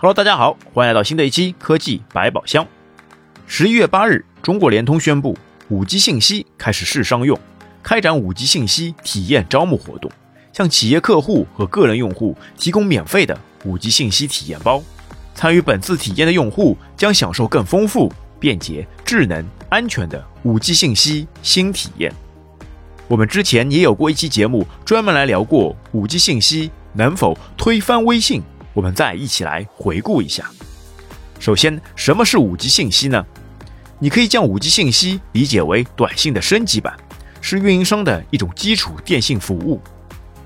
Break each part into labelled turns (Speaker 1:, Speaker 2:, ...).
Speaker 1: Hello，大家好，欢迎来到新的一期科技百宝箱。十一月八日，中国联通宣布，五 G 信息开始试商用，开展五 G 信息体验招募活动，向企业客户和个人用户提供免费的五 G 信息体验包。参与本次体验的用户将享受更丰富、便捷、智能、安全的五 G 信息新体验。我们之前也有过一期节目，专门来聊过五 G 信息能否推翻微信。我们再一起来回顾一下。首先，什么是五 G 信息呢？你可以将五 G 信息理解为短信的升级版，是运营商的一种基础电信服务，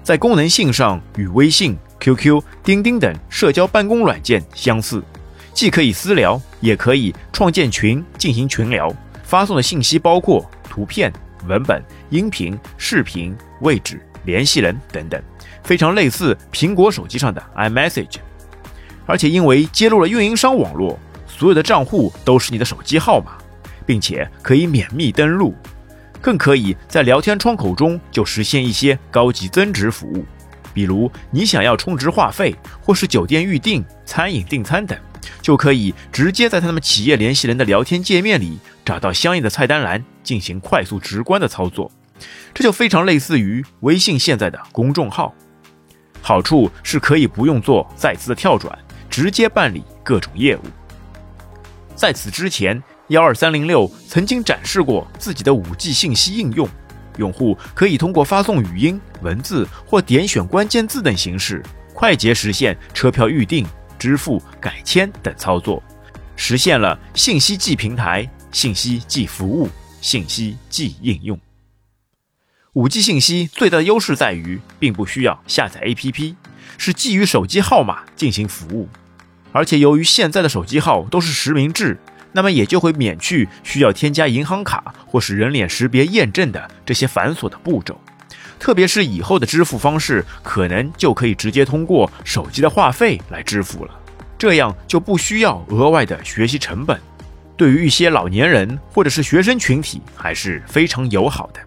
Speaker 1: 在功能性上与微信、QQ、钉钉等社交办公软件相似，既可以私聊，也可以创建群进行群聊。发送的信息包括图片、文本、音频、视频、位置、联系人等等。非常类似苹果手机上的 iMessage，而且因为接入了运营商网络，所有的账户都是你的手机号码，并且可以免密登录，更可以在聊天窗口中就实现一些高级增值服务，比如你想要充值话费，或是酒店预订、餐饮订餐等，就可以直接在他们企业联系人的聊天界面里找到相应的菜单栏，进行快速直观的操作，这就非常类似于微信现在的公众号。好处是可以不用做再次的跳转，直接办理各种业务。在此之前，幺二三零六曾经展示过自己的五 G 信息应用，用户可以通过发送语音、文字或点选关键字等形式，快捷实现车票预订、支付、改签等操作，实现了信息即平台、信息即服务、信息即应用。五 G 信息最大的优势在于，并不需要下载 APP，是基于手机号码进行服务。而且由于现在的手机号都是实名制，那么也就会免去需要添加银行卡或是人脸识别验证的这些繁琐的步骤。特别是以后的支付方式，可能就可以直接通过手机的话费来支付了，这样就不需要额外的学习成本。对于一些老年人或者是学生群体，还是非常友好的。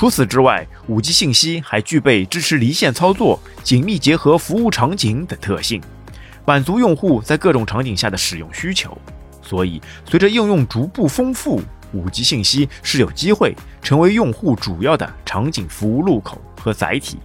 Speaker 1: 除此之外，5G 信息还具备支持离线操作、紧密结合服务场景等特性，满足用户在各种场景下的使用需求。所以，随着应用逐步丰富，5G 信息是有机会成为用户主要的场景服务入口和载体。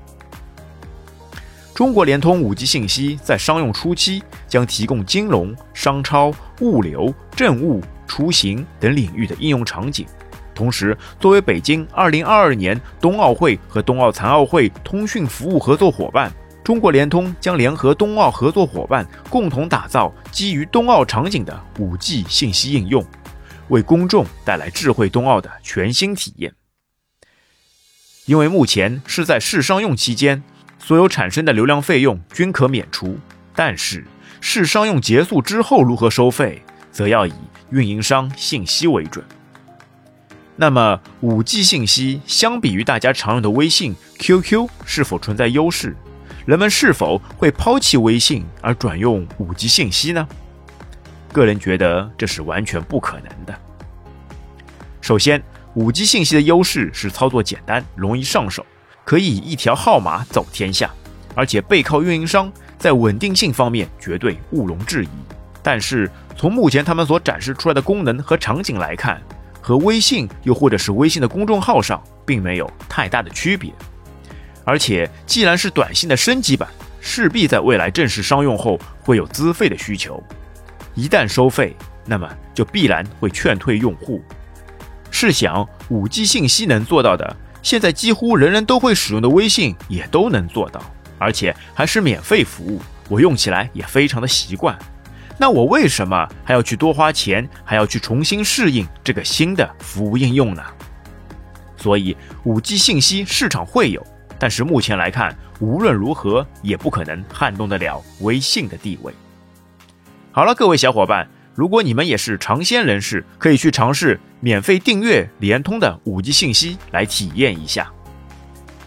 Speaker 1: 中国联通 5G 信息在商用初期将提供金融、商超、物流、政务、出行等领域的应用场景。同时，作为北京2022年冬奥会和冬奥残奥会通讯服务合作伙伴，中国联通将联合冬奥合作伙伴，共同打造基于冬奥场景的 5G 信息应用，为公众带来智慧冬奥的全新体验。因为目前是在试商用期间，所有产生的流量费用均可免除，但是试商用结束之后如何收费，则要以运营商信息为准。那么，五 G 信息相比于大家常用的微信、QQ 是否存在优势？人们是否会抛弃微信而转用五 G 信息呢？个人觉得这是完全不可能的。首先，五 G 信息的优势是操作简单、容易上手，可以一条号码走天下，而且背靠运营商，在稳定性方面绝对毋庸置疑。但是，从目前他们所展示出来的功能和场景来看，和微信又或者是微信的公众号上并没有太大的区别，而且既然是短信的升级版，势必在未来正式商用后会有资费的需求。一旦收费，那么就必然会劝退用户。试想，5G 信息能做到的，现在几乎人人都会使用的微信也都能做到，而且还是免费服务，我用起来也非常的习惯。那我为什么还要去多花钱，还要去重新适应这个新的服务应用呢？所以，五 G 信息市场会有，但是目前来看，无论如何也不可能撼动得了微信的地位。好了，各位小伙伴，如果你们也是尝鲜人士，可以去尝试免费订阅联通的五 G 信息来体验一下。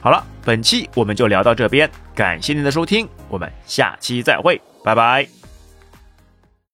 Speaker 1: 好了，本期我们就聊到这边，感谢您的收听，我们下期再会，拜拜。